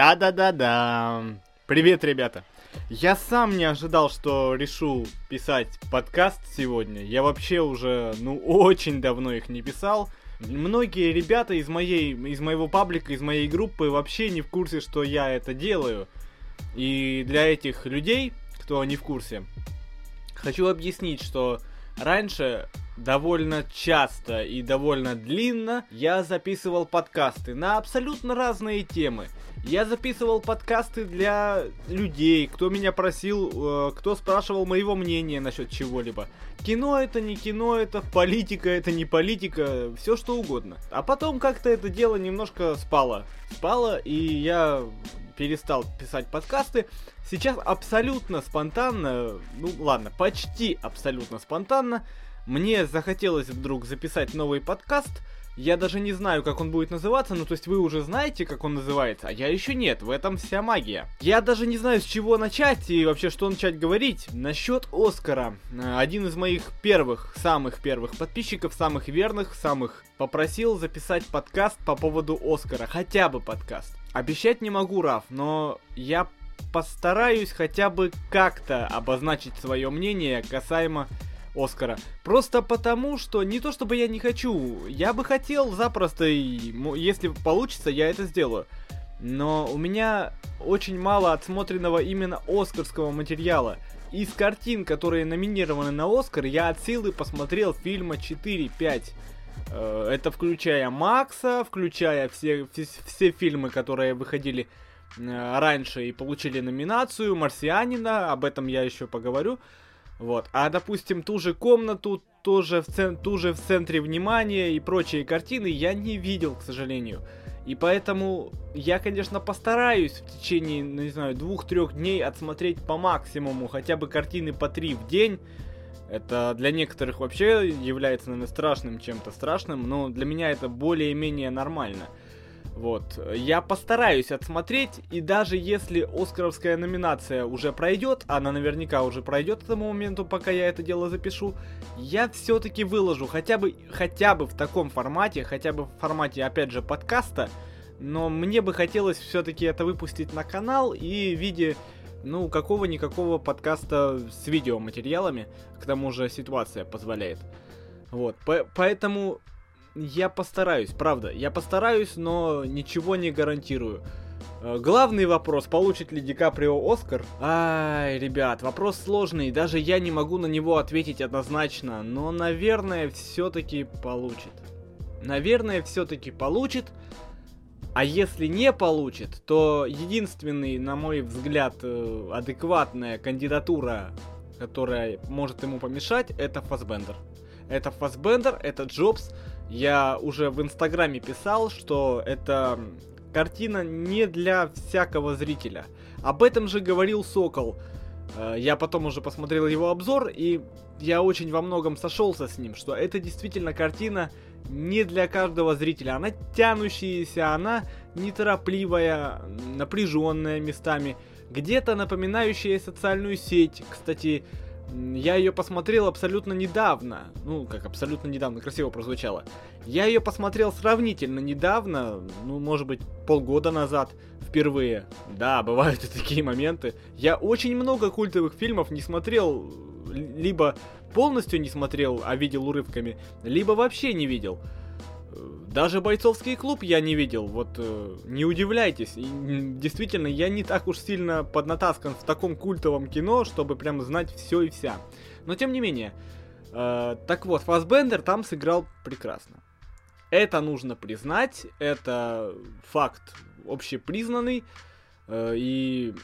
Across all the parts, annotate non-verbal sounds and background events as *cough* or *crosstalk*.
Да-да-да-да. Привет, ребята. Я сам не ожидал, что решу писать подкаст сегодня. Я вообще уже, ну, очень давно их не писал. Многие ребята из моей, из моего паблика, из моей группы вообще не в курсе, что я это делаю. И для этих людей, кто не в курсе, хочу объяснить, что раньше довольно часто и довольно длинно я записывал подкасты на абсолютно разные темы. Я записывал подкасты для людей, кто меня просил, э, кто спрашивал моего мнения насчет чего-либо. Кино это не кино, это политика, это не политика, все что угодно. А потом как-то это дело немножко спало. Спало, и я перестал писать подкасты. Сейчас абсолютно спонтанно, ну ладно, почти абсолютно спонтанно, мне захотелось вдруг записать новый подкаст. Я даже не знаю, как он будет называться, ну то есть вы уже знаете, как он называется, а я еще нет, в этом вся магия. Я даже не знаю, с чего начать и вообще что начать говорить. Насчет Оскара. Один из моих первых, самых первых подписчиков, самых верных, самых попросил записать подкаст по поводу Оскара, хотя бы подкаст. Обещать не могу, Раф, но я постараюсь хотя бы как-то обозначить свое мнение касаемо Оскара. Просто потому, что не то чтобы я не хочу, я бы хотел запросто, и если получится, я это сделаю. Но у меня очень мало отсмотренного именно оскарского материала. Из картин, которые номинированы на Оскар, я от силы посмотрел фильма 4-5. Э, это включая Макса, включая все, все, все фильмы, которые выходили э, раньше и получили номинацию, Марсианина, об этом я еще поговорю. Вот. А, допустим, ту же комнату, тоже в, цен... ту же в центре внимания и прочие картины я не видел, к сожалению. И поэтому я, конечно, постараюсь в течение, ну, не знаю, двух-трех дней отсмотреть по максимуму хотя бы картины по три в день. Это для некоторых вообще является, наверное, страшным чем-то страшным, но для меня это более-менее нормально. Вот. Я постараюсь отсмотреть, и даже если Оскаровская номинация уже пройдет, она наверняка уже пройдет к тому моменту, пока я это дело запишу, я все-таки выложу хотя бы, хотя бы в таком формате, хотя бы в формате, опять же, подкаста, но мне бы хотелось все-таки это выпустить на канал и в виде, ну, какого-никакого подкаста с видеоматериалами, к тому же ситуация позволяет. Вот, по поэтому я постараюсь, правда. Я постараюсь, но ничего не гарантирую. Э, главный вопрос, получит ли Ди Каприо Оскар? Ай, ребят, вопрос сложный, даже я не могу на него ответить однозначно, но, наверное, все-таки получит. Наверное, все-таки получит. А если не получит, то единственный, на мой взгляд, э, адекватная кандидатура, которая может ему помешать, это Фасбендер. Это Фасбендер, это Джобс, я уже в Инстаграме писал, что это картина не для всякого зрителя. Об этом же говорил Сокол. Э, я потом уже посмотрел его обзор, и я очень во многом сошелся с ним, что это действительно картина не для каждого зрителя. Она тянущаяся, она неторопливая, напряженная местами, где-то напоминающая социальную сеть. Кстати, я ее посмотрел абсолютно недавно. Ну, как абсолютно недавно, красиво прозвучало. Я ее посмотрел сравнительно недавно, ну, может быть, полгода назад, впервые. Да, бывают и такие моменты. Я очень много культовых фильмов не смотрел, либо полностью не смотрел, а видел урывками, либо вообще не видел. Даже бойцовский клуб я не видел, вот э, не удивляйтесь. И, действительно, я не так уж сильно поднатаскан в таком культовом кино, чтобы прям знать все и вся. Но тем не менее, э, так вот, Фасбендер там сыграл прекрасно. Это нужно признать, это факт общепризнанный. Э, и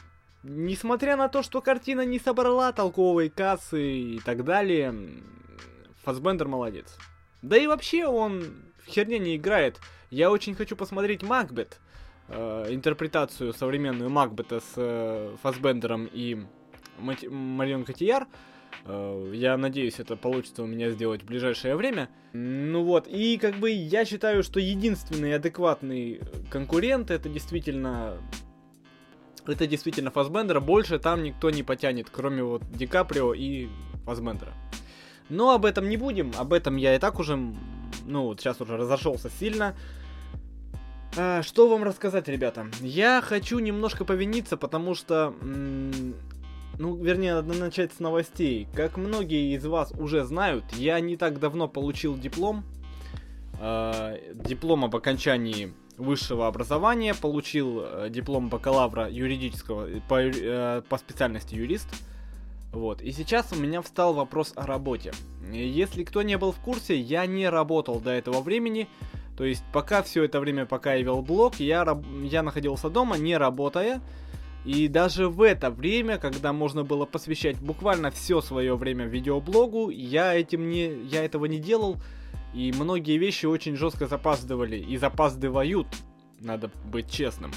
несмотря на то, что картина не собрала толковой кассы и так далее, Фасбендер молодец. Да и вообще он херня не играет. Я очень хочу посмотреть Макбет, э, интерпретацию современную Макбета с э, Фасбендером и Мати- Марион Котияр. Э, я надеюсь, это получится у меня сделать в ближайшее время. Ну вот, и как бы я считаю, что единственный адекватный конкурент это действительно это действительно Фасбендера, больше там никто не потянет, кроме вот Ди Каприо и Фасбендера. Но об этом не будем, об этом я и так уже ну, вот сейчас уже разошелся сильно. А, что вам рассказать, ребята? Я хочу немножко повиниться, потому что... Ну, вернее, надо начать с новостей. Как многие из вас уже знают, я не так давно получил диплом. Э, диплом об окончании высшего образования, получил э, диплом бакалавра юридического по, э, по специальности юрист. Вот. И сейчас у меня встал вопрос о работе. Если кто не был в курсе, я не работал до этого времени. То есть пока все это время, пока я вел блог, я, я находился дома, не работая. И даже в это время, когда можно было посвящать буквально все свое время видеоблогу, я этим не, я этого не делал. И многие вещи очень жестко запаздывали и запаздывают, надо быть честным.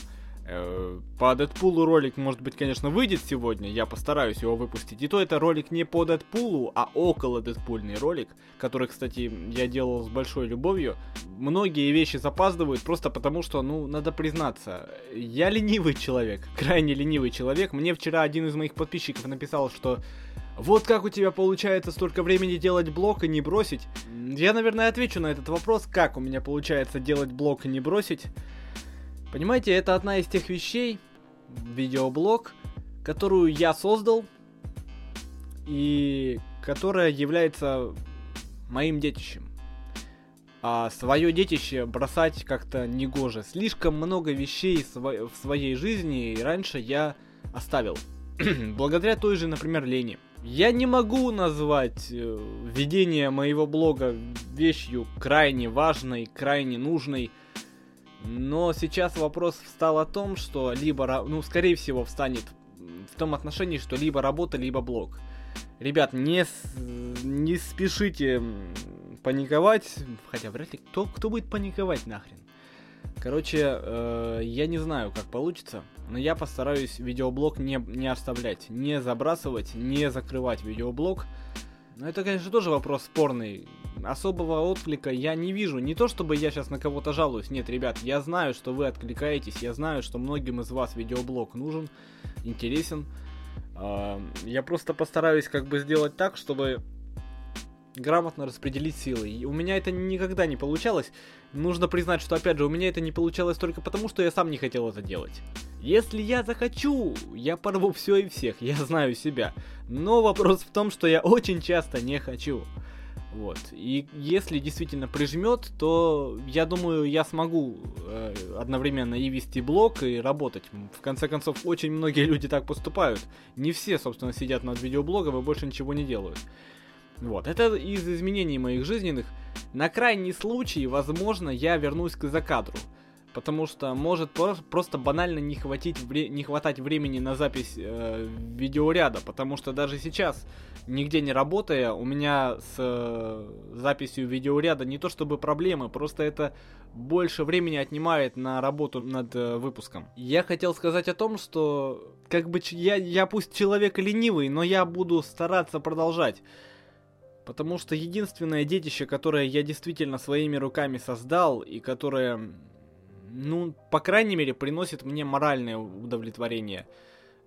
Э, по Дэдпулу ролик, может быть, конечно, выйдет сегодня, я постараюсь его выпустить. И то это ролик не по Дэдпулу, а около Дэдпульный ролик, который, кстати, я делал с большой любовью. Многие вещи запаздывают просто потому, что, ну, надо признаться, я ленивый человек, *laughs* крайне ленивый человек. Мне вчера один из моих подписчиков написал, что вот как у тебя получается столько времени делать блок и не бросить? Я, наверное, отвечу на этот вопрос, как у меня получается делать блок и не бросить. Понимаете, это одна из тех вещей, видеоблог, которую я создал и которая является моим детищем. А свое детище бросать как-то негоже. Слишком много вещей в своей жизни и раньше я оставил. *clears throat* Благодаря той же, например, лени. Я не могу назвать э, ведение моего блога вещью крайне важной, крайне нужной. Но сейчас вопрос встал о том, что либо, ну, скорее всего, встанет в том отношении, что либо работа, либо блог. Ребят, не, не спешите паниковать, хотя вряд ли кто, кто будет паниковать нахрен. Короче, э, я не знаю, как получится, но я постараюсь видеоблог не, не оставлять, не забрасывать, не закрывать видеоблог. Но это, конечно, тоже вопрос спорный. Особого отклика я не вижу. Не то, чтобы я сейчас на кого-то жалуюсь. Нет, ребят, я знаю, что вы откликаетесь. Я знаю, что многим из вас видеоблог нужен, интересен. Я просто постараюсь как бы сделать так, чтобы грамотно распределить силы. И у меня это никогда не получалось. Нужно признать, что опять же, у меня это не получалось только потому, что я сам не хотел это делать. Если я захочу, я порву все и всех, я знаю себя. Но вопрос в том, что я очень часто не хочу. Вот. И если действительно прижмет, то я думаю, я смогу э, одновременно и вести блог, и работать. В конце концов, очень многие люди так поступают. Не все, собственно, сидят над видеоблогом и больше ничего не делают. Вот, это из изменений моих жизненных. На крайний случай, возможно, я вернусь к закадру. Потому что может просто банально не, хватить не хватать времени на запись э, видеоряда. Потому что даже сейчас, нигде не работая, у меня с э, записью видеоряда не то чтобы проблемы, просто это больше времени отнимает на работу над э, выпуском. Я хотел сказать о том, что как бы я, я пусть человек ленивый, но я буду стараться продолжать. Потому что единственное детище, которое я действительно своими руками создал, и которое, ну, по крайней мере, приносит мне моральное удовлетворение.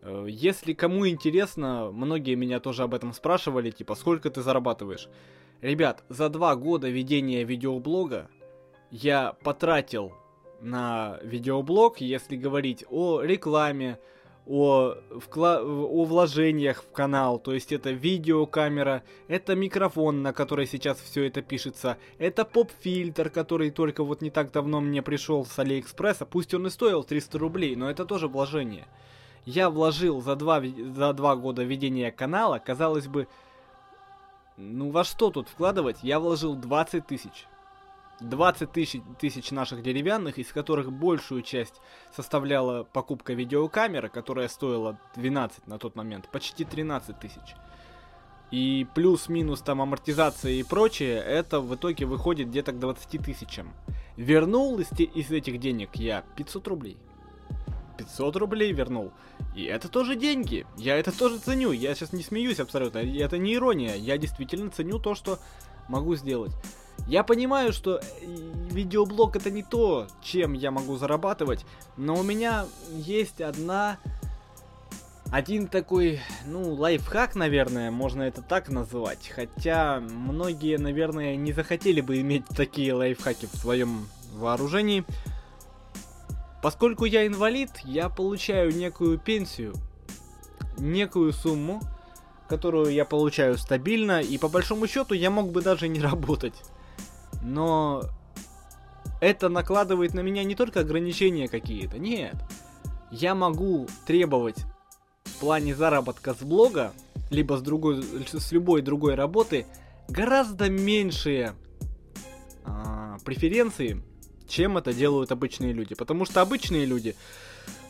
Э, если кому интересно, многие меня тоже об этом спрашивали, типа, сколько ты зарабатываешь? Ребят, за два года ведения видеоблога я потратил на видеоблог, если говорить о рекламе, о, вкла- о вложениях в канал, то есть это видеокамера, это микрофон, на который сейчас все это пишется, это поп-фильтр, который только вот не так давно мне пришел с Алиэкспресса, пусть он и стоил 300 рублей, но это тоже вложение. Я вложил за два, за два года ведения канала, казалось бы, ну во что тут вкладывать, я вложил 20 тысяч. 20 тысяч, тысяч наших деревянных, из которых большую часть составляла покупка видеокамеры, которая стоила 12 на тот момент, почти 13 тысяч. И плюс-минус там амортизация и прочее, это в итоге выходит где-то к 20 тысячам. Вернул из, из этих денег я 500 рублей. 500 рублей вернул. И это тоже деньги. Я это тоже ценю. Я сейчас не смеюсь абсолютно. Это не ирония. Я действительно ценю то, что могу сделать. Я понимаю, что э, видеоблог это не то, чем я могу зарабатывать, но у меня есть одна... Один такой, ну, лайфхак, наверное, можно это так называть. Хотя многие, наверное, не захотели бы иметь такие лайфхаки в своем вооружении. Поскольку я инвалид, я получаю некую пенсию, некую сумму, которую я получаю стабильно, и по большому счету я мог бы даже не работать. Но это накладывает на меня не только ограничения какие-то, нет. Я могу требовать в плане заработка с блога, либо с, другой, с любой другой работы, гораздо меньшие а, преференции, чем это делают обычные люди. Потому что обычные люди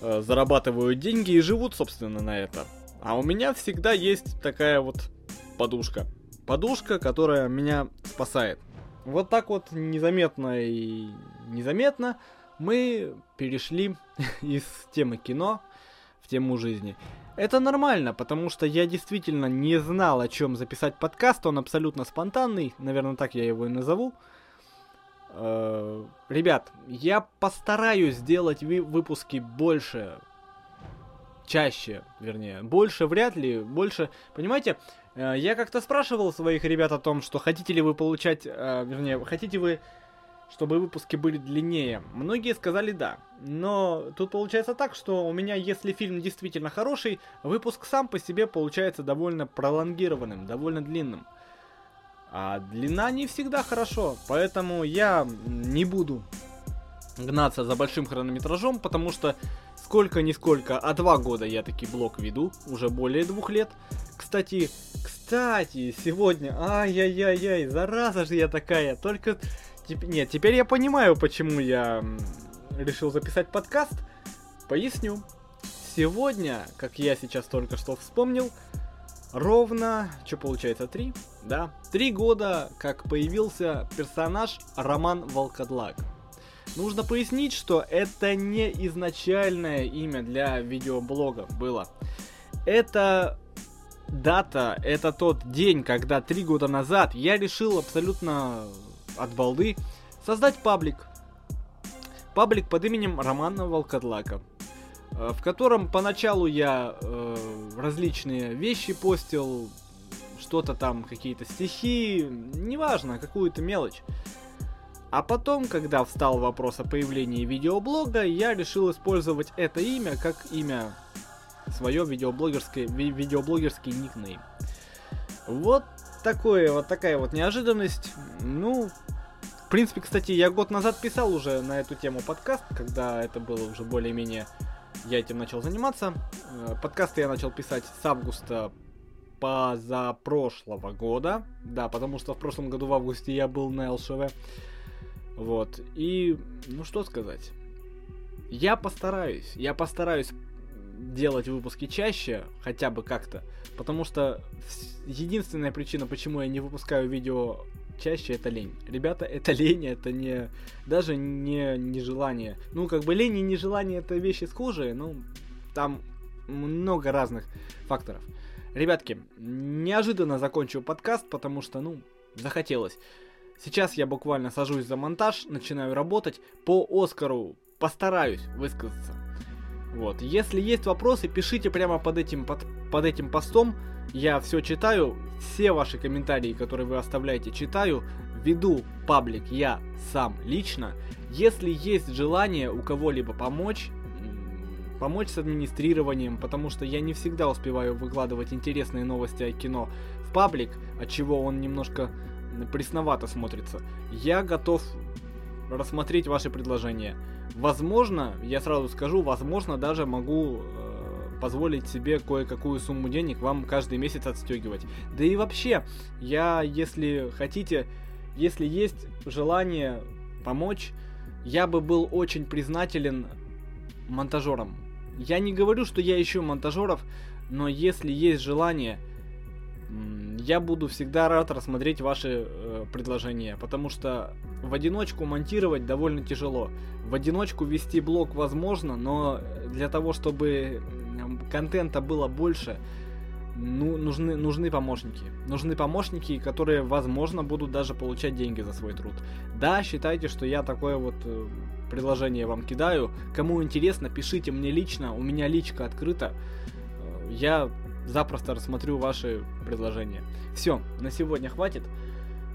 э, зарабатывают деньги и живут, собственно, на это. А у меня всегда есть такая вот подушка. Подушка, которая меня спасает. Вот так вот незаметно и незаметно мы перешли *laughs* из темы кино в тему жизни. Это нормально, потому что я действительно не знал, о чем записать подкаст. Он абсолютно спонтанный, наверное, так я его и назову. Э, ребят, я постараюсь сделать выпуски больше, чаще, вернее, больше вряд ли, больше, понимаете, я как-то спрашивал своих ребят о том, что хотите ли вы получать, э, вернее, хотите вы, чтобы выпуски были длиннее. Многие сказали да, но тут получается так, что у меня, если фильм действительно хороший, выпуск сам по себе получается довольно пролонгированным, довольно длинным. А длина не всегда хорошо, поэтому я не буду гнаться за большим хронометражом, потому что сколько-нисколько, а два года я таки блок веду, уже более двух лет. Кстати, кстати, сегодня, ай-яй-яй-яй, зараза же я такая, только... Теп... Нет, теперь я понимаю, почему я решил записать подкаст. Поясню. Сегодня, как я сейчас только что вспомнил, ровно, что получается, три, да, три года, как появился персонаж Роман Волкодлак. Нужно пояснить, что это не изначальное имя для видеоблога было. Это дата, это тот день, когда три года назад я решил абсолютно от балды создать паблик. Паблик под именем Романа Волкодлака. Э, в котором поначалу я э, различные вещи постил, что-то там, какие-то стихи, неважно, какую-то мелочь. А потом, когда встал вопрос о появлении видеоблога, я решил использовать это имя как имя свое видеоблогерское, ви видеоблогерский никнейм. Вот такое, вот такая вот неожиданность. Ну, в принципе, кстати, я год назад писал уже на эту тему подкаст, когда это было уже более-менее я этим начал заниматься. Э, подкасты я начал писать с августа позапрошлого года. Да, потому что в прошлом году в августе я был на ЛШВ. Вот. И, ну что сказать. Я постараюсь. Я постараюсь делать выпуски чаще, хотя бы как-то. Потому что единственная причина, почему я не выпускаю видео чаще это лень. Ребята, это *laughs* лень, это не даже не нежелание. Ну, как бы лень и нежелание это вещи схожие, ну, там много разных факторов. Ребятки, неожиданно закончил подкаст, потому что, ну, захотелось. Сейчас я буквально сажусь за монтаж, начинаю работать. По Оскару постараюсь высказаться. Вот. Если есть вопросы, пишите прямо под этим, под, под этим постом. Я все читаю, все ваши комментарии, которые вы оставляете, читаю. Веду паблик я сам лично. Если есть желание у кого-либо помочь, помочь с администрированием, потому что я не всегда успеваю выкладывать интересные новости о кино в паблик, от чего он немножко пресновато смотрится. Я готов рассмотреть ваши предложения. Возможно, я сразу скажу, возможно, даже могу э, позволить себе кое-какую сумму денег вам каждый месяц отстегивать. Да и вообще, я, если хотите, если есть желание помочь, я бы был очень признателен монтажерам. Я не говорю, что я ищу монтажеров, но если есть желание, я буду всегда рад рассмотреть ваши э, предложения, потому что в одиночку монтировать довольно тяжело. В одиночку вести блог возможно, но для того, чтобы контента было больше, ну, нужны, нужны помощники. Нужны помощники, которые, возможно, будут даже получать деньги за свой труд. Да, считайте, что я такое вот э, предложение вам кидаю. Кому интересно, пишите мне лично, у меня личка открыта. Э, я запросто рассмотрю ваши предложения. Все, на сегодня хватит.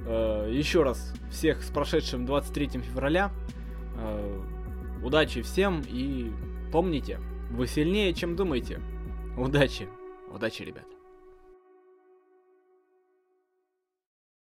Э, еще раз всех с прошедшим 23 февраля. Э, Удачи всем и помните, вы сильнее, чем думаете. Удачи. Удачи, ребят.